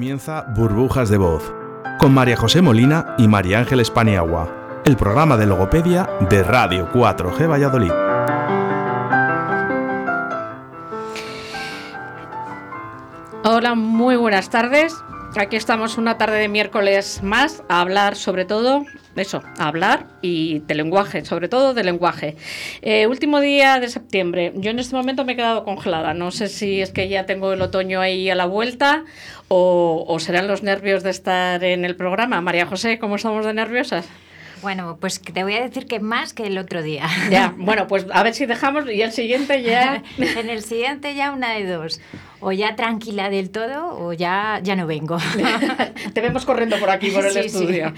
Comienza Burbujas de Voz con María José Molina y María Ángeles Paniagua, el programa de logopedia de Radio 4G Valladolid. Hola, muy buenas tardes. Aquí estamos una tarde de miércoles más a hablar sobre todo eso, a hablar y de lenguaje, sobre todo de lenguaje. Eh, último día de septiembre. Yo en este momento me he quedado congelada. No sé si es que ya tengo el otoño ahí a la vuelta o, o serán los nervios de estar en el programa. María José, ¿cómo estamos de nerviosas? Bueno, pues te voy a decir que más que el otro día. Ya, bueno, pues a ver si dejamos y el siguiente ya. en el siguiente ya una de dos o ya tranquila del todo o ya, ya no vengo. Te vemos corriendo por aquí, por el estudio.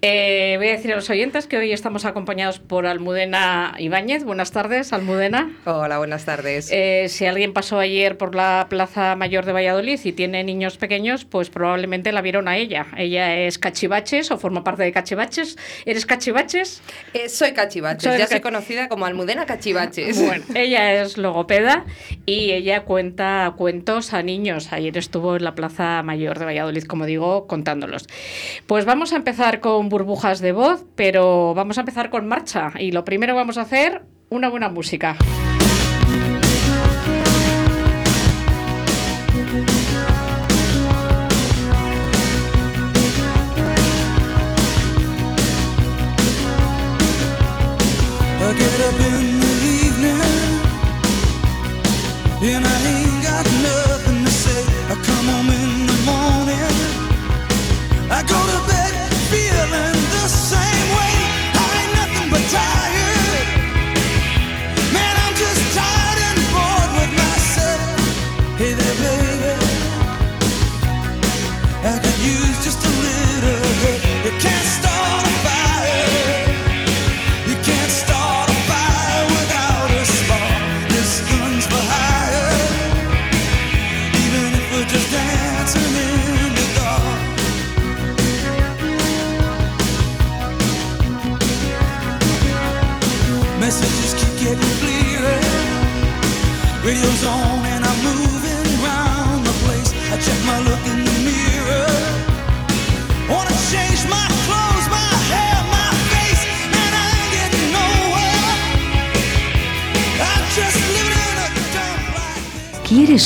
Eh, voy a decir a los oyentes que hoy estamos acompañados por Almudena Ibáñez. Buenas tardes, Almudena. Hola, buenas tardes. Eh, si alguien pasó ayer por la Plaza Mayor de Valladolid y tiene niños pequeños, pues probablemente la vieron a ella. Ella es Cachivaches o forma parte de Cachivaches. ¿Eres Cachivaches? Eh, soy Cachivaches, ya soy conocida como Almudena Cachivaches. Bueno, ella es logopeda y ella cuenta cuentos a niños. Ayer estuvo en la Plaza Mayor de Valladolid, como digo, contándolos. Pues vamos a empezar con burbujas de voz, pero vamos a empezar con marcha. Y lo primero vamos a hacer una buena música.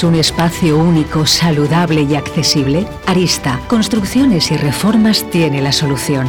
¿Quieres un espacio único, saludable y accesible? Arista, Construcciones y Reformas tiene la solución.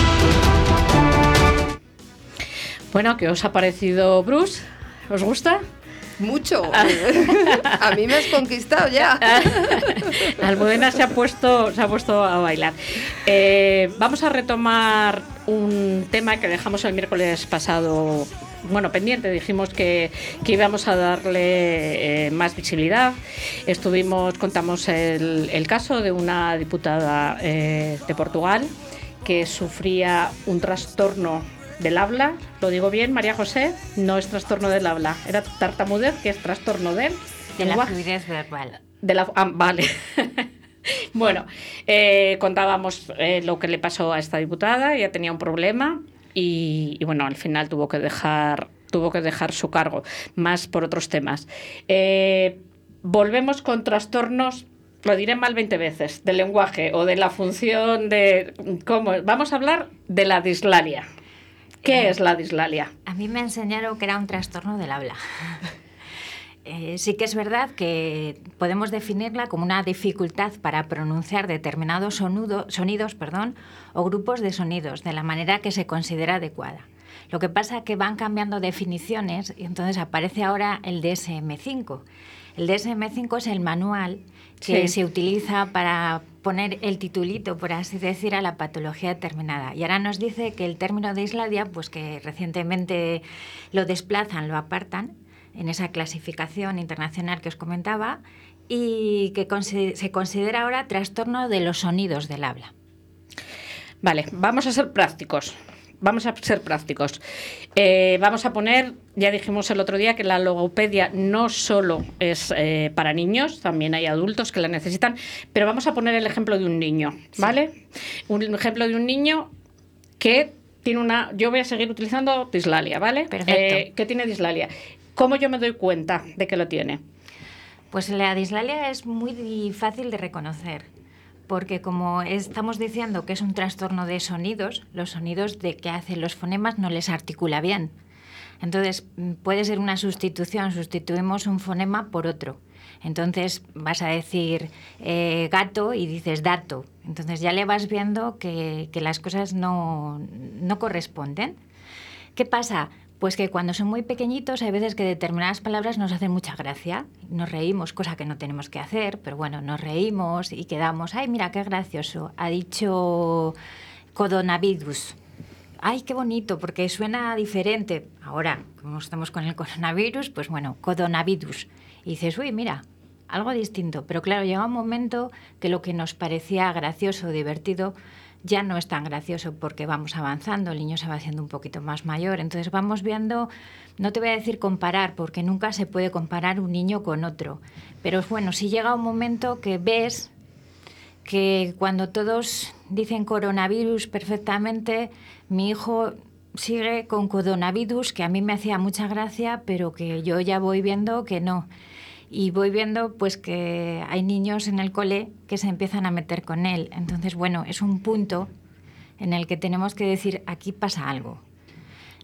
Bueno, ¿qué os ha parecido Bruce? ¿Os gusta? Mucho. a mí me has conquistado ya. Almudena se ha puesto, se ha puesto a bailar. Eh, vamos a retomar un tema que dejamos el miércoles pasado. Bueno, pendiente, dijimos que, íbamos a darle eh, más visibilidad. Estuvimos, contamos el, caso de una diputada eh, de Portugal que sufría un trastorno del habla, lo digo bien, María José, no es trastorno del habla, era tartamudez, que es trastorno del de la fluidez verbal. De la, ah, vale. bueno, eh, contábamos eh, lo que le pasó a esta diputada, ella tenía un problema y, bueno, al final tuvo que dejar, tuvo que dejar su cargo, más por otros temas. Eh, volvemos con trastornos lo diré mal 20 veces, del lenguaje o de la función de cómo. Vamos a hablar de la dislalia. ¿Qué es la dislalia? A mí me enseñaron que era un trastorno del habla. Eh, sí que es verdad que podemos definirla como una dificultad para pronunciar determinados sonidos perdón, o grupos de sonidos de la manera que se considera adecuada. Lo que pasa es que van cambiando definiciones y entonces aparece ahora el DSM-5. El DSM-5 es el manual que se utiliza para poner el titulito, por así decir, a la patología determinada. Y ahora nos dice que el término de Isladia, pues que recientemente lo desplazan, lo apartan en esa clasificación internacional que os comentaba y que se considera ahora trastorno de los sonidos del habla. Vale, vamos a ser prácticos. Vamos a ser prácticos. Eh, vamos a poner, ya dijimos el otro día que la logopedia no solo es eh, para niños, también hay adultos que la necesitan, pero vamos a poner el ejemplo de un niño, ¿vale? Un ejemplo de un niño que tiene una. Yo voy a seguir utilizando dislalia, ¿vale? Perfecto. Eh, ¿Qué tiene dislalia? ¿Cómo yo me doy cuenta de que lo tiene? Pues la dislalia es muy fácil de reconocer, porque como estamos diciendo que es un trastorno de sonidos, los sonidos de que hacen los fonemas no les articula bien. Entonces mm, puede ser una sustitución, sustituimos un fonema por otro. Entonces vas a decir eh, gato y dices dato. Entonces ya le vas viendo que, que las cosas no, no corresponden. ¿Qué pasa? Pues que cuando son muy pequeñitos hay veces que determinadas palabras nos hacen mucha gracia, nos reímos, cosa que no tenemos que hacer, pero bueno, nos reímos y quedamos, ay, mira, qué gracioso, ha dicho codonavirus. Ay, qué bonito, porque suena diferente. Ahora, como estamos con el coronavirus, pues bueno, codonavirus. Y dices, uy, mira, algo distinto. Pero claro, llega un momento que lo que nos parecía gracioso, divertido, ya no es tan gracioso porque vamos avanzando, el niño se va haciendo un poquito más mayor. Entonces vamos viendo, no te voy a decir comparar, porque nunca se puede comparar un niño con otro. Pero bueno, si llega un momento que ves que cuando todos dicen coronavirus perfectamente, mi hijo sigue con coronavirus, que a mí me hacía mucha gracia, pero que yo ya voy viendo que no. Y voy viendo pues que hay niños en el cole que se empiezan a meter con él. Entonces, bueno, es un punto en el que tenemos que decir, aquí pasa algo.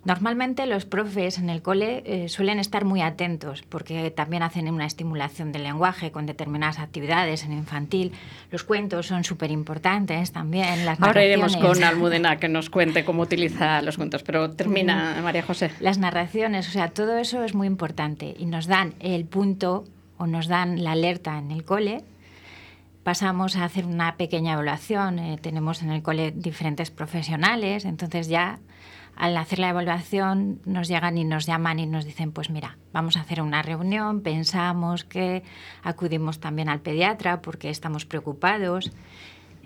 Normalmente los profes en el cole eh, suelen estar muy atentos porque también hacen una estimulación del lenguaje con determinadas actividades en infantil. Los cuentos son súper importantes también. Las Ahora iremos con Almudena que nos cuente cómo utiliza los cuentos, pero termina María José. Las narraciones, o sea, todo eso es muy importante y nos dan el punto o nos dan la alerta en el cole. Pasamos a hacer una pequeña evaluación. eh, tenemos en el cole diferentes profesionales, entonces ya al hacer la evaluación nos llegan y nos llaman y nos dicen, pues mira, vamos a hacer una reunión, pensamos que acudimos también al pediatra porque estamos preocupados,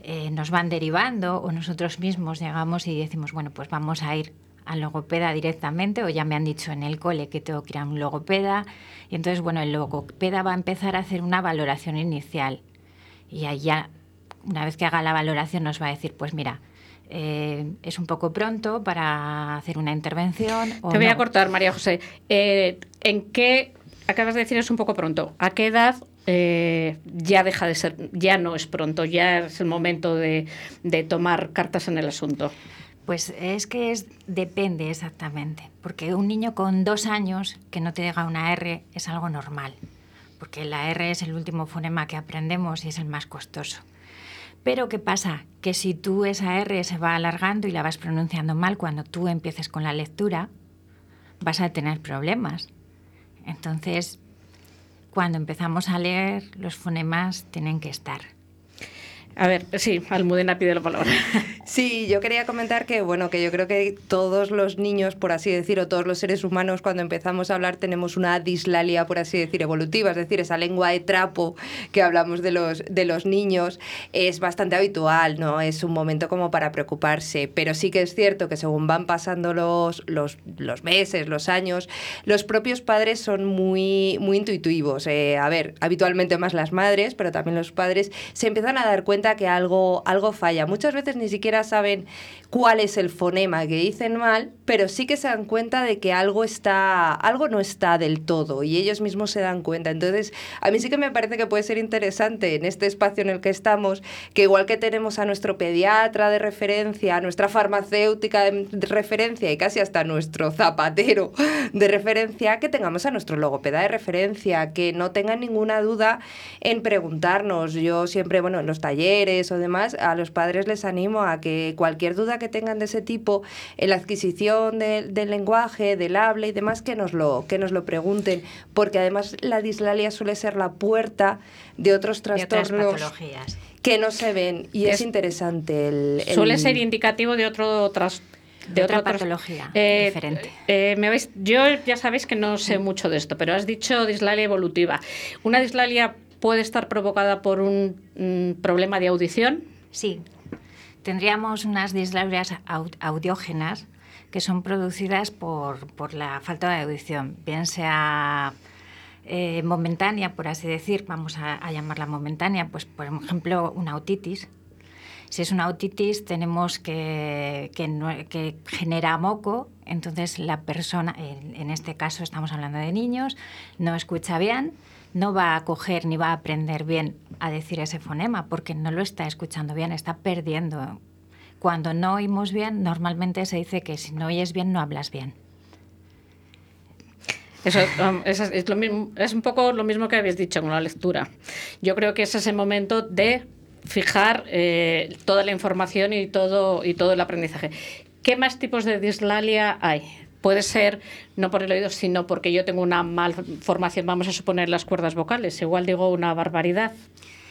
eh, nos van derivando o nosotros mismos llegamos y decimos, bueno, pues vamos a ir al logopeda directamente o ya me han dicho en el cole que tengo que ir a un logopeda y entonces, bueno, el logopeda va a empezar a hacer una valoración inicial y ahí ya, una vez que haga la valoración, nos va a decir, pues mira, eh, es un poco pronto para hacer una intervención. o Te voy a cortar, María José. Eh, ¿En qué, acabas de decir es un poco pronto, a qué edad eh, ya deja de ser, ya no es pronto, ya es el momento de, de tomar cartas en el asunto? Pues es que es, depende exactamente, porque un niño con dos años que no te diga una R es algo normal, porque la R es el último fonema que aprendemos y es el más costoso. Pero ¿qué pasa? Que si tú esa R se va alargando y la vas pronunciando mal cuando tú empieces con la lectura, vas a tener problemas. Entonces, cuando empezamos a leer, los fonemas tienen que estar. A ver, sí, Almudena pide la palabra. Sí, yo quería comentar que, bueno, que yo creo que todos los niños, por así decir, o todos los seres humanos, cuando empezamos a hablar, tenemos una dislalia, por así decir, evolutiva, es decir, esa lengua de trapo que hablamos de los, de los niños es bastante habitual, ¿no? Es un momento como para preocuparse, pero sí que es cierto que según van pasando los, los, los meses, los años, los propios padres son muy, muy intuitivos. Eh, a ver, habitualmente más las madres, pero también los padres se empiezan a dar cuenta que algo, algo falla. Muchas veces ni siquiera saben cuál es el fonema que dicen mal, pero sí que se dan cuenta de que algo está, algo no está del todo y ellos mismos se dan cuenta. Entonces, a mí sí que me parece que puede ser interesante en este espacio en el que estamos, que igual que tenemos a nuestro pediatra de referencia, a nuestra farmacéutica de referencia y casi hasta nuestro zapatero de referencia, que tengamos a nuestro logopeda de referencia, que no tengan ninguna duda en preguntarnos. Yo siempre, bueno, en los talleres o demás, a los padres les animo a que cualquier duda que tengan de ese tipo, en la adquisición de- del lenguaje, del habla y demás, que nos, lo, que nos lo pregunten, porque además la dislalia suele ser la puerta de otros De otras trastornos que no se ven y Es- es, interesante el, el- Suele ser indicativo de otro tras- de Otra otro patología Eh, diferente. eh, me habéis- yo ya sabéis que no sé mucho de esto, pero has dicho dislalia evolutiva. ¿Una dislalia puede estar provocada por un mm, problema de audición? Sí. tendríamos unas dislalias audiógenas que son producidas por, por la falta de audición, bien sea eh, momentánea, por así decir, vamos a, llamarla momentánea, pues por ejemplo una autitis. Si es una autitis tenemos que, que, genera moco, entonces la persona, en, este caso estamos hablando de niños, no escucha bien, no va a coger ni va a aprender bien a decir ese fonema porque no lo está escuchando bien, está perdiendo. Cuando no oímos bien, normalmente se dice que si no oyes bien, no hablas bien. Eso, um, es, lo mismo, es un poco lo mismo que habéis dicho con la lectura. Yo creo que es ese momento de fijar eh, toda la información y todo, y todo el aprendizaje. ¿Qué más tipos de dislalia hay? Puede ser no por el oído, sino porque yo tengo una malformación, vamos a suponer las cuerdas vocales. Igual digo una barbaridad.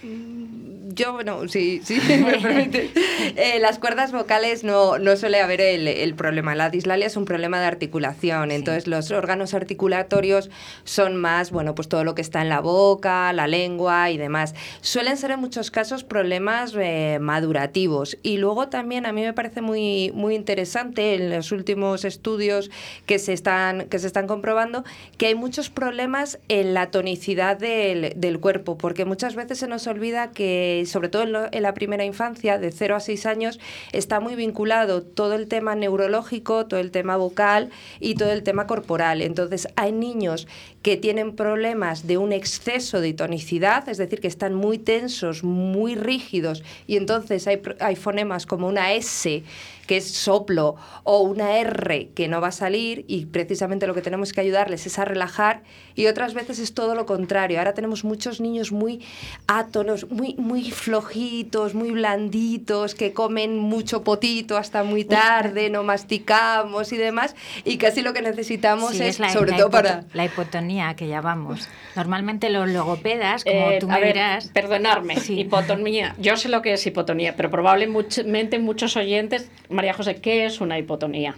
Yo, bueno, sí, sí, me permite. Eh, las cuerdas vocales no, no suele haber el, el, problema. La dislalia es un problema de articulación. Entonces, los órganos articulatorios son más, bueno, pues todo lo que está en la boca, la lengua y demás. Suelen ser en muchos casos problemas eh, madurativos. Y luego también a mí me parece muy, muy interesante en los últimos estudios que se están, que se están comprobando que hay muchos problemas en la tonicidad del, del cuerpo, porque muchas veces se nos olvida que, sobre todo en, la primera infancia, de 0 a 6 años, está muy vinculado todo el tema neurológico, todo el tema vocal y todo el tema corporal. Entonces, hay niños que tienen problemas de un exceso de tonicidad, es decir, que están muy tensos, muy rígidos, y entonces hay, hay fonemas como una S que es soplo, o una R que no va a salir y precisamente lo que tenemos que ayudarles es a relajar y otras veces es todo lo contrario. Ahora tenemos muchos niños muy átonos, muy, muy flojitos, muy blanditos, que comen mucho potito hasta muy tarde, no masticamos y demás y casi lo que necesitamos es, sobre todo para... La hipotonía que llamamos. Normalmente los logopedas, como eh, tú me dirás... Perdonarme, hipotonía. Yo sé lo que es hipotonía, pero probablemente muchos oyentes María José, ¿qué es una hipotonía?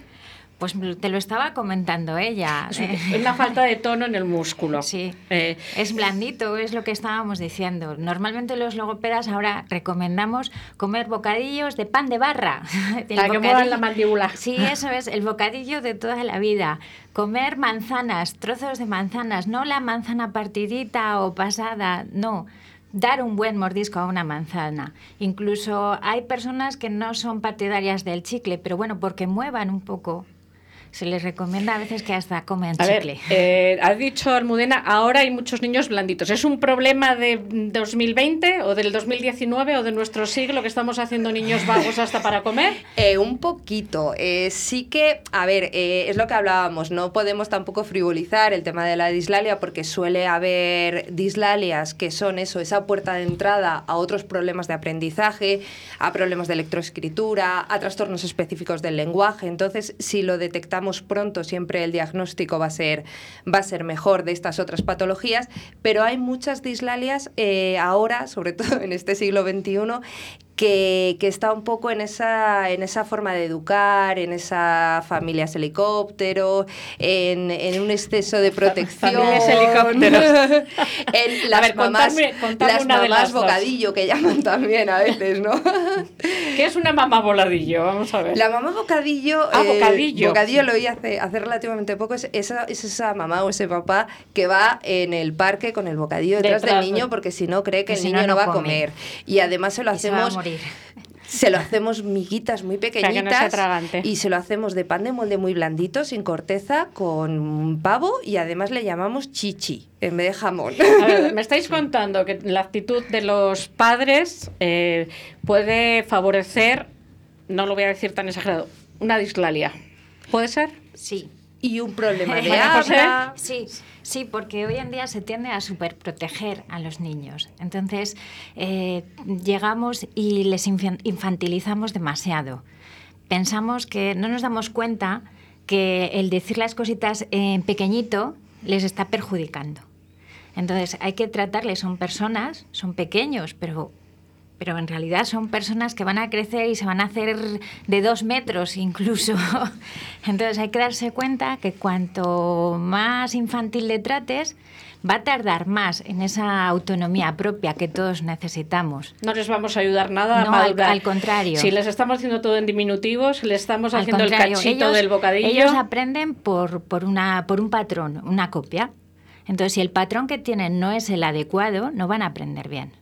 Pues te lo estaba comentando ella. Es, una falta de tono en el músculo. Sí. Eh, es blandito, es lo que estábamos diciendo. Normalmente los logopedas ahora recomendamos comer bocadillos de pan de barra. Para que muevan la mandíbula. Sí, eso es, el bocadillo de toda la vida. Comer manzanas, trozos de manzanas, no la manzana partidita o pasada, no dar un buen mordisco a una manzana. Incluso hay personas que no son partidarias del chicle, pero bueno, porque muevan un poco se les recomienda a veces que hasta comen a chicle. Ver, eh, has dicho Almudena, ahora hay muchos niños blanditos. ¿Es un problema de 2020 o del 2019 o de nuestro siglo que estamos haciendo niños vagos hasta para comer? Eh, un poquito. Eh, sí que, a ver, eh, es lo que hablábamos, no podemos tampoco frivolizar el tema de la dislalia porque suele haber dislalias que son eso, esa puerta de entrada a otros problemas de aprendizaje, a problemas de electroescritura, a trastornos específicos del lenguaje. Entonces, si lo detectamos pronto, siempre el diagnóstico va a ser, va a ser mejor de estas otras patologías, pero hay muchas dislalias eh, ahora, sobre todo en este siglo XXI, que, que, está un poco en esa, en esa forma de educar, en esa familias helicóptero, en, en un exceso de protección. familias helicópteros. en las ver, mamás, las mamás bocadillo, que llaman también a veces, ¿no? ¿Qué es una mamá voladillo? Vamos a ver. La mamá bocadillo. Ah, bocadillo. Eh, bocadillo lo oí hace, hace relativamente poco. Es esa, es esa mamá o ese papá que va en el parque con el bocadillo detrás, del niño porque si no cree que el niño no, va a comer. Y además se lo hacemos se lo hacemos miguitas muy pequeñitas y se lo hacemos de pan de molde muy blandito, sin corteza, con pavo y además le llamamos chichi en vez de jamón. me estáis contando que la actitud de los padres eh, puede favorecer, no lo voy a decir tan exagerado, una dislalia. ¿Puede ser? Sí. Y un problema de habla. Sí. Sí, porque hoy en día se tiende a superproteger a los niños. Entonces, eh, llegamos y les infantilizamos demasiado. Pensamos que no nos damos cuenta que el decir las cositas en pequeñito les está perjudicando. Entonces, hay que tratarles, son personas, son pequeños, pero pero en realidad son personas que van a crecer y se van a hacer de dos metros incluso. Entonces hay que darse cuenta que cuanto más infantil le trates, va a tardar más en esa autonomía propia que todos necesitamos. No les vamos a ayudar nada no, a al, al, contrario. Si les estamos haciendo todo en diminutivos, le estamos al haciendo el cachito ellos, del bocadillo. Ellos aprenden por, por, una, por un patrón, una copia. Entonces, si el patrón que tienen no es el adecuado, no van a aprender bien.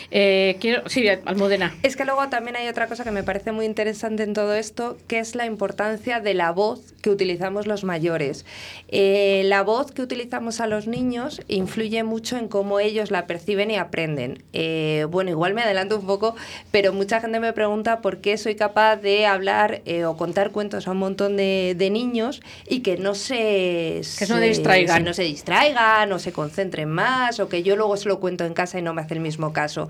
Eh, quiero, sí, Almudena. Es que luego también hay otra cosa que me parece muy interesante en todo esto, que es la importancia de la voz que utilizamos los mayores. Eh, la voz que utilizamos a los niños influye mucho en cómo ellos la perciben y aprenden. Eh, bueno, igual me adelanto un poco, pero mucha gente me pregunta por qué soy capaz de hablar eh, o contar cuentos a un montón de, de, niños y que no se, que no se distraigan. no se distraigan o se concentren más o que yo luego se lo cuento en casa y no me hace el mismo caso.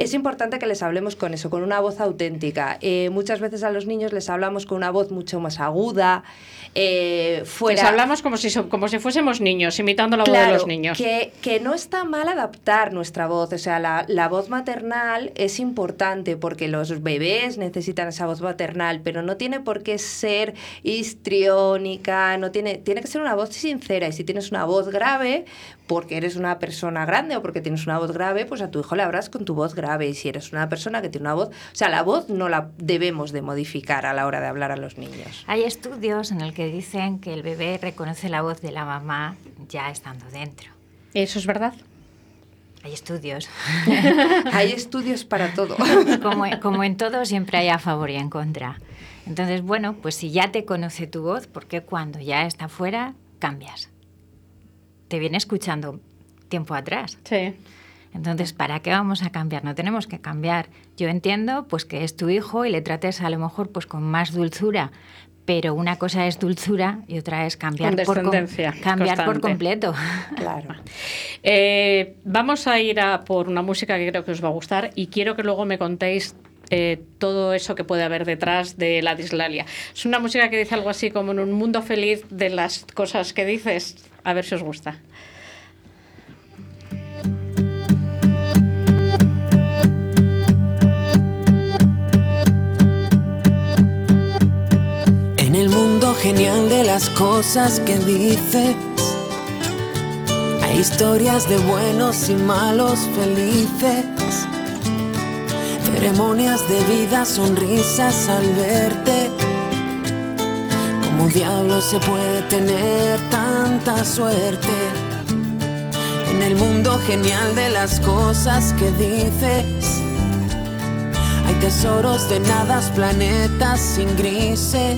Es importante que les hablemos con eso, con una voz auténtica. Eh, muchas veces a los niños les hablamos con una voz mucho más aguda. Eh, fuera... Les hablamos como si, como si fuésemos niños, imitando la claro, voz de los niños. Que, que no está mal adaptar nuestra voz. O sea, la, la voz maternal es importante porque los bebés necesitan esa voz maternal, pero no tiene por qué ser histriónica, no tiene, tiene que ser una voz sincera. Y si tienes una voz grave, porque eres una persona grande o porque tienes una voz grave, pues a tu hijo le hablas con tu voz grave. Y si eres una persona que tiene una voz... O sea, la voz no la debemos de modificar a la hora de hablar a los niños. Hay estudios en el que dicen que el bebé reconoce la voz de la mamá ya estando dentro. ¿Eso es verdad? Hay estudios. hay estudios para todo. como, como en todo siempre hay a favor y en contra. Entonces, bueno, pues si ya te conoce tu voz, ¿por qué cuando ya está fuera cambias? te viene escuchando tiempo atrás. Sí. Entonces, ¿para qué vamos a cambiar? No tenemos que cambiar. Yo entiendo pues que es tu hijo y le trates a lo mejor pues con más dulzura, pero una cosa es dulzura y otra es cambiar, por, com cambiar por completo. Claro. Eh, vamos a ir a por una música que creo que os va a gustar y quiero que luego me contéis eh, todo eso que puede haber detrás de la dislalia. Es una música que dice algo así como en un mundo feliz de las cosas que dices. A ver si os gusta. Las cosas que dices, hay historias de buenos y malos felices ceremonias de vida, sonrisas al verte. ¿Cómo diablo se puede tener tanta suerte? En el mundo genial de las cosas que dices, hay tesoros de nadas, planetas sin grises,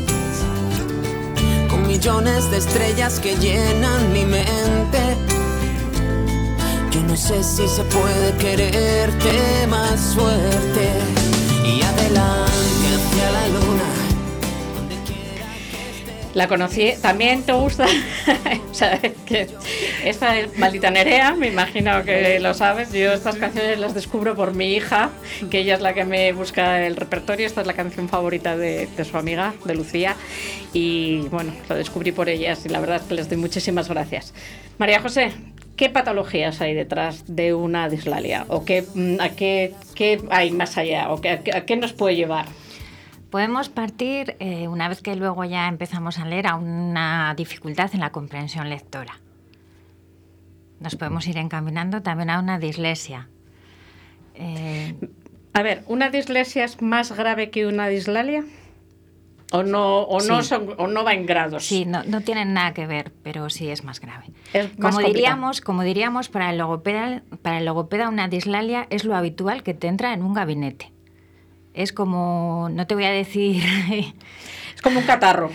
millones de estrellas que llenan mi mente yo no sé si se puede quererte más fuerte y adelante hacia la luna. La conocí, también te gusta, ¿sabes? Que esta es Maldita Nerea, me imagino que lo sabes. Yo estas canciones las descubro por mi hija, que ella es la que me busca el repertorio. Esta es la canción favorita de, su amiga, de Lucía. Y bueno, lo descubrí por ellas y la verdad es que les doy muchísimas gracias. María José, ¿Qué patologías hay detrás de una dislalia? ¿O qué, mm, a qué, qué hay más allá? ¿O qué, a qué nos puede llevar? Podemos partir, eh, una vez que luego ya empezamos a leer, a una dificultad en la comprensión lectora. Nos podemos ir encaminando también a una dislesia. Eh, a ver, ¿una dislesia es más grave que una dislalia? O no, o, sí. no son, o no va en grados. Sí, no, no, tienen nada que ver, pero sí es más grave. Es más como, diríamos, como diríamos, para el, logopeda, para el logopeda una dislalia es lo habitual que te entra en un gabinete. Es como, no te voy a decir... es como un catarro.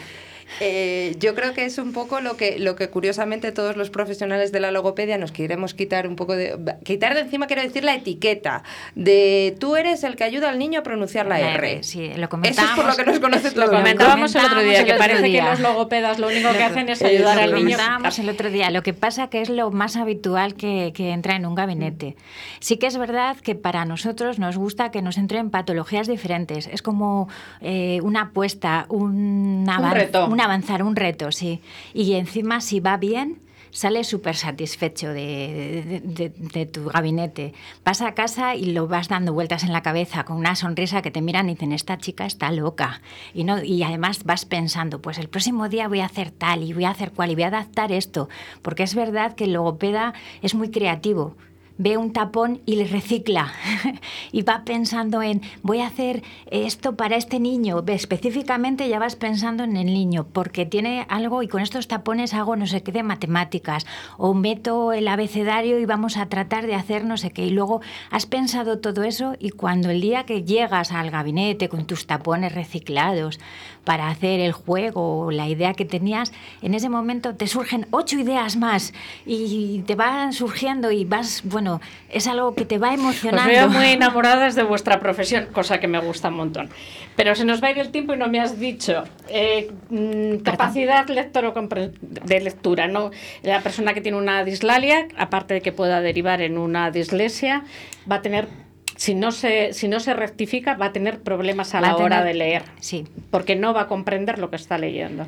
Eh, yo creo que es un poco lo que, lo que curiosamente todos los profesionales de la logopedia nos queremos quitar un poco de... Quitar de encima, quiero decir, la etiqueta de tú eres el que ayuda al niño a pronunciar la, la R. R. Sí, lo Eso es por lo que nos conoce todo Lo comentábamos el otro día, que parece día. que los logopedas lo único que hacen es ayudar al lo niño. comentábamos el otro día. Lo que pasa que es lo más habitual que, que entra en un gabinete. Sí que es verdad que para nosotros nos gusta que nos entren patologías diferentes. Es como eh, una apuesta, un, un reto un avanzar, un reto, sí. Y encima, si va bien, sale súper satisfecho de, de- de tu gabinete. Vas a casa y lo vas dando vueltas en la cabeza con una sonrisa que te miran y dicen, esta chica está loca. Y, no, y además vas pensando, pues el próximo día voy a hacer tal y voy a hacer cual y voy a adaptar esto. Porque es verdad que el logopeda es muy creativo ve un tapón y le recicla y va pensando en voy a hacer esto para este niño. Específicamente ya vas pensando en el niño porque tiene algo y con estos tapones hago no sé qué de matemáticas o meto el abecedario y vamos a tratar de hacer no sé qué. Y luego has pensado todo eso y cuando el día que llegas al gabinete con tus tapones reciclados para hacer el juego o la idea que tenías, en ese momento te surgen ocho ideas más y te van surgiendo y vas, bueno, es algo que te va Os emocionando. veo muy enamoradas de vuestra profesión, cosa que me gusta un montón. Pero se nos va a ir el tiempo y no me has dicho eh, mm, capacidad lector de lectura. ¿no? La persona que tiene una dislalia, aparte de que pueda derivar en una dislexia, va a tener, si no se, si no se rectifica, va a tener problemas a Va la a hora de leer, Sí, porque no va a comprender lo que está leyendo.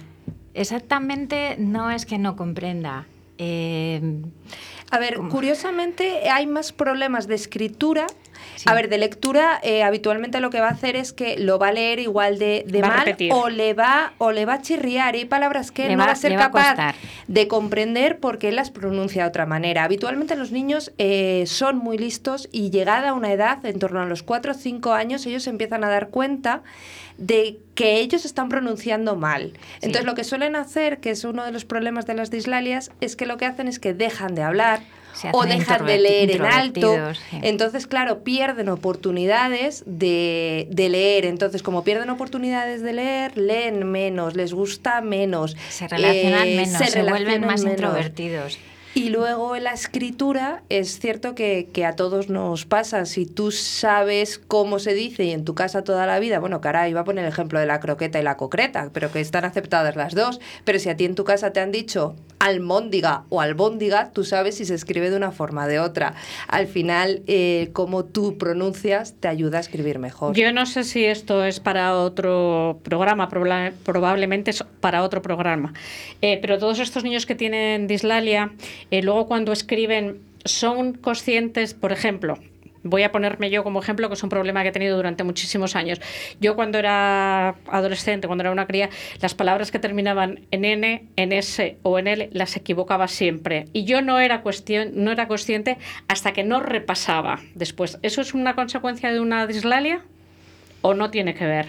exactamente no es que no comprenda. Eh, A ver, curiosamente hay más problemas de escritura. Sí. A ver, de lectura, eh, habitualmente lo que va a hacer es que lo va a leer igual de, de mal o le va o le va a chirriar. Y hay palabras que Le no va- va a ser a capaz de comprender porque él las pronuncia de otra manera. Habitualmente los niños eh, son muy listos y llegada a una edad, en torno a los 4 o 5 años, ellos empiezan a dar cuenta de que ellos están pronunciando mal. Entonces lo que suelen hacer, que es uno de los problemas de las dislalias, es que lo que hacen es que dejan de hablar o dejan de leer en alto. sí. Entonces, claro, pierden oportunidades de, de leer. Entonces, como pierden oportunidades de leer, leen menos, les gusta menos. se relacionan eh, menos, se, vuelven relacionan más menos. introvertidos. Y luego en la escritura es cierto que, que a todos nos pasa. Si tú sabes cómo se dice y en tu casa toda la vida, bueno, cara, iba a poner el ejemplo de la croqueta y la concreta, pero que están aceptadas las dos. Pero si a ti en tu casa te han dicho almóndiga o albóndiga, tú sabes si se escribe de una forma o de otra. Al final, eh, cómo tú pronuncias te ayuda a escribir mejor. Yo no sé si esto es para otro programa, proba- probablemente es para otro programa. Eh, pero todos estos niños que tienen dislalia, luego cuando escriben, son conscientes, por ejemplo, voy a ponerme yo como ejemplo, que es un problema que he tenido durante muchísimos años. Yo cuando era adolescente, cuando era una cría, las palabras que terminaban en N, en S o en L las equivocaba siempre. Y yo no era, cuestión, no era consciente hasta que no repasaba después. ¿Eso es una consecuencia de una dislalia o no tiene que ver?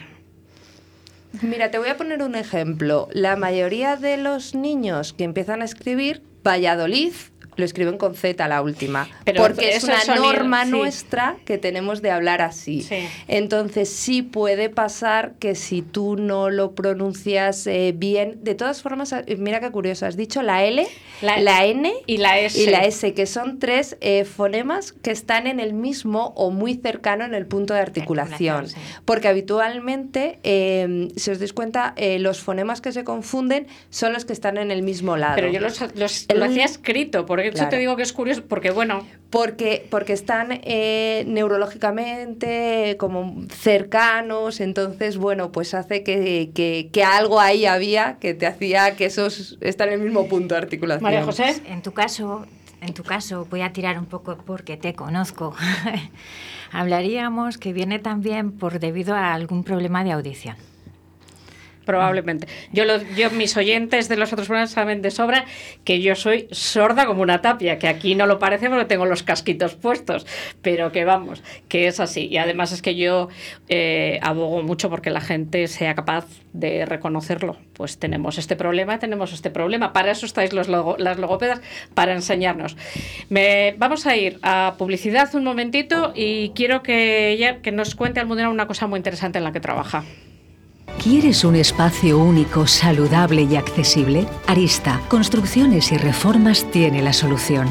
Mira, te voy a poner un ejemplo. La mayoría de los niños que empiezan a escribir Valladolid lo escriben con Z la última, Pero porque es una sonido, norma sí. nuestra que tenemos de hablar así. Sí. Entonces sí puede pasar que si tú no lo pronuncias eh, bien, de todas formas, eh, mira qué curioso, has dicho la L, La- la, N y la S. y la S, que son tres eh, fonemas que están en el mismo o muy cercano en el punto de articulación. Sí. Porque habitualmente, eh, si os dais cuenta, eh, los fonemas que se confunden son los que están en el mismo lado. Pero yo los, los- El- lo hacía escrito, por eso Claro. te digo que es curioso, porque bueno, Porque, porque están eh, neurológicamente como cercanos, entonces, bueno, pues hace que, que- que algo ahí había que te hacía que esos están en el mismo punto de articulación. María José. En tu caso, en tu caso voy a tirar un poco porque te conozco. Hablaríamos que viene también por debido a algún problema de audición. Probablemente. Yo, lo- yo, mis oyentes de los otros programas saben de sobra que yo soy sorda como una tapia, que aquí no lo parece porque tengo los casquitos puestos, pero que vamos, que es así. Y además es que yo eh, abogo mucho porque la gente sea capaz de reconocerlo. Pues tenemos este problema, tenemos este problema. Para eso estáis los logo- las logopedas, para enseñarnos. Me, vamos a ir a publicidad un momentito y quiero que ella que nos cuente Almudena una cosa muy interesante en la que trabaja. ¿Quieres un espacio único, saludable y accesible? Arista, Construcciones y Reformas tiene la solución.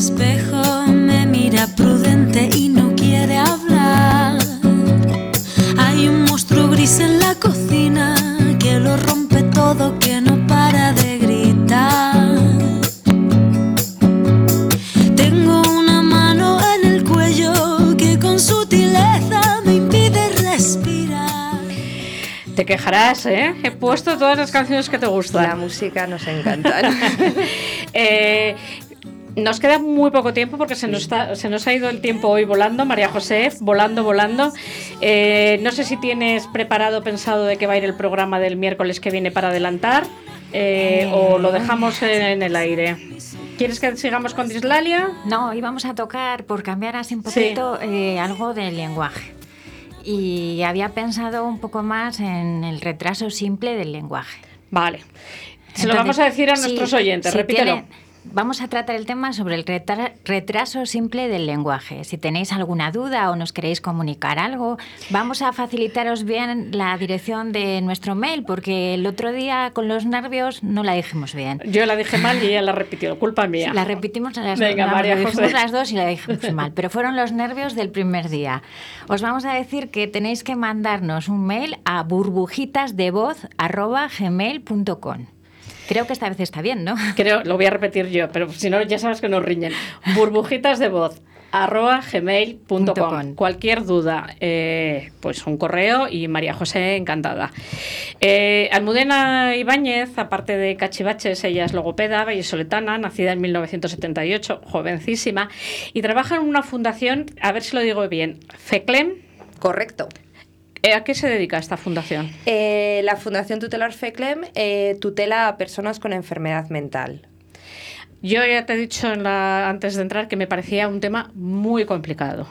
Espejo me mira prudente y no quiere hablar. Hay un monstruo gris en la cocina que lo rompe todo, que no para de gritar. Tengo una mano en el cuello que con sutileza me impide respirar. Te quejarás, ¿eh? He puesto todas las canciones que te La gustan. música nos encanta. Eh, nos queda muy poco tiempo porque se nos, está- se nos ha ido el tiempo hoy volando. María José, volando, volando. Eh, no sé si tienes preparado, pensado de que va a ir el programa del miércoles que viene para adelantar eh, o lo dejamos en, en el aire. ¿Quieres que sigamos con Dislalia? No, íbamos a tocar, por cambiar así un Sí. poquito, eh, algo del lenguaje. Y había pensado un poco más en el retraso simple del lenguaje. Vale. Se lo vamos a decir a si- nuestros oyentes, si repítelo. tienen- Vamos a tratar el tema sobre el retra- retraso simple del lenguaje. Si tenéis alguna duda o nos queréis comunicar algo, vamos a facilitaros bien la dirección de nuestro mail, porque el otro día con los nervios no la dijimos bien. Yo la dije mal y ella la repitió, culpa mía. La repetimos a las, Venga, María dijimos José. las dos y la dijimos mal, pero fueron los nervios del primer día. Os vamos a decir que tenéis que mandarnos un mail a burbujitasdevoz@gmail.com. Creo que esta vez está bien, ¿no? Creo, lo voy a repetir yo, pero si no, ya sabes que nos riñen. Burbujitas de voz arroba gmail.com. com. Cualquier duda, eh, pues un correo y María José encantada. Eh, Almudena Ibáñez, aparte de Cachivaches, ella es logopeda vallisoletana, nacida en 1978, jovencísima, y trabaja en una fundación, a ver si lo digo bien, FECLEM. Correcto. Eh, ¿A qué se dedica esta fundación? Eh, la Fundación Tutelar FECLEM eh, tutela a personas con enfermedad mental. Yo ya te he dicho en la- antes de entrar que me parecía un tema muy complicado.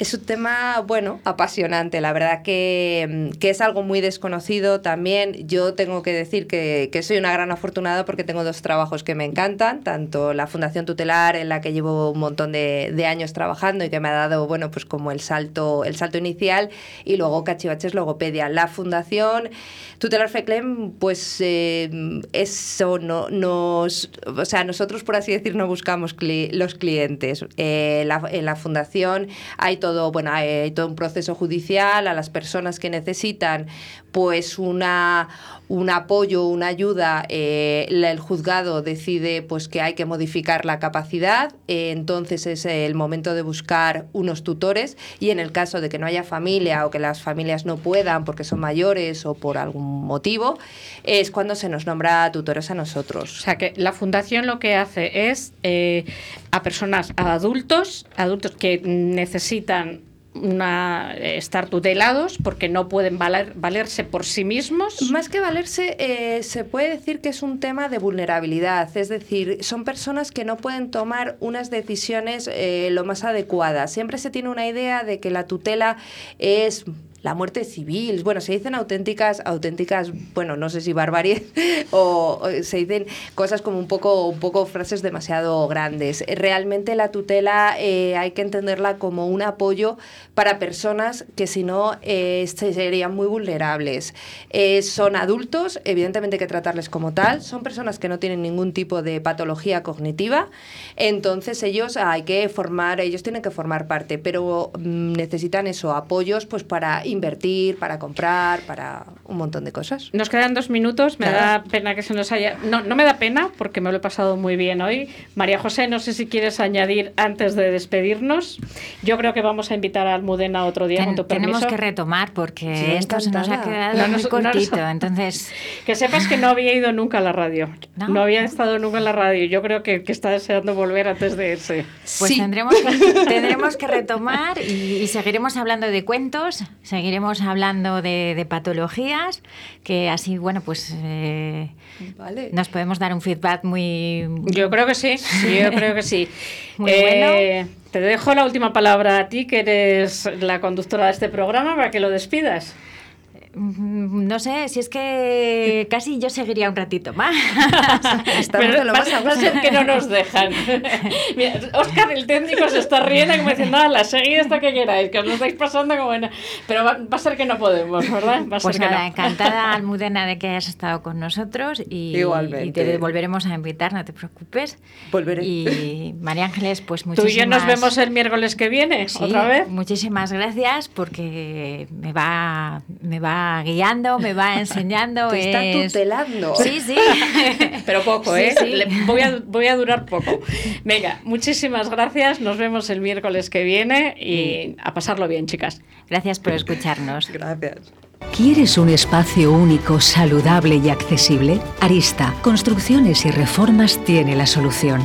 Es un tema, bueno, apasionante. La verdad que, mm, que es algo muy desconocido también. Yo tengo que decir que, que soy una gran afortunada porque tengo dos trabajos que me encantan. Tanto la Fundación Tutelar, en la que llevo un montón de, de años trabajando y que me ha dado, bueno, pues como el salto, el salto inicial. Y luego Cachivaches Logopedia. La Fundación Tutelar FECLEM, pues eh, eso no, nos... O sea, nosotros, por así decir, no buscamos los clientes. Eh, en la Fundación hay todo, bueno, hay, hay todo un proceso judicial a las personas que necesitan pues una, un apoyo, una ayuda, eh, el juzgado decide pues que hay que modificar la capacidad, eh, entonces es el momento de buscar unos tutores y en el caso de que no haya familia o que las familias no puedan porque son mayores o por algún motivo, es cuando se nos nombra tutores a O nosotros. sea que la fundación lo que hace es eh, a personas, a adultos, adultos que necesitan una, eh, estar tutelados porque no pueden valer- valerse por sí mismos. Más que valerse, eh, se puede decir que es un tema de vulnerabilidad, es decir, son personas que no pueden tomar unas decisiones eh, lo más adecuadas. Siempre se tiene una idea de que la tutela es la muerte civil. Bueno, se dicen auténticas, auténticas, bueno, no sé si barbarie o, se dicen cosas como un poco, un poco frases demasiado grandes. Realmente la tutela eh, hay que entenderla como un apoyo para personas que si no eh, se- serían muy vulnerables. Eh, son adultos, evidentemente hay que tratarles como tal, son personas que no tienen ningún tipo de patología cognitiva, entonces ellos hay que formar, ellos tienen que formar parte, pero mm, necesitan eso, apoyos pues para invertir, para comprar, para un montón de cosas. Nos quedan dos minutos, me Nada. da pena que se nos haya... No, no me da pena porque me lo he pasado muy bien hoy. María José, no sé si quieres añadir antes de despedirnos. Yo creo que vamos a invitar a Almudena otro día, con tu permiso. tenemos que retomar porque Sí, esto se nos ha quedado No muy no cortito. Entonces, Que sepas que no había ido nunca a la radio. No, No. había estado nunca en la radio. Yo creo que, que está deseando volver antes de irse. pues Sí. tendremos, que, tendremos que retomar y, y seguiremos hablando de cuentos, seguiremos seguiremos hablando de, patologías, que así, bueno, pues eh, nos podemos dar un feedback muy... Yo creo que sí, yo creo que sí. muy bueno. Te dejo la última palabra a ti, que eres la conductora de este programa, para que lo despidas. Mm, no sé, si es que casi yo seguiría un ratito más. Pero va, a ser que no nos dejan. Mira, Oscar, el técnico, se está riendo como diciendo, la seguid hasta que queráis, que os lo estáis pasando como buena. Pero va, a ser que no podemos, ¿verdad? Va a pues ser nada, encantada, Almudena, de que hayas estado con nosotros y, y, te volveremos a invitar, no te preocupes. Volveré. Y María Ángeles, pues muchísimas... Tú y yo nos vemos el miércoles que viene, otra vez. Muchísimas gracias porque me va, me va guiando, me va enseñando. Te está tutelando. Sí, sí. Pero poco, ¿eh? Voy, a, voy a durar poco. Venga, muchísimas gracias. Nos vemos el miércoles que viene y a pasarlo bien, chicas. Gracias por escucharnos. Gracias. ¿Quieres un espacio único, saludable y accesible? Arista, Construcciones y Reformas tiene la solución.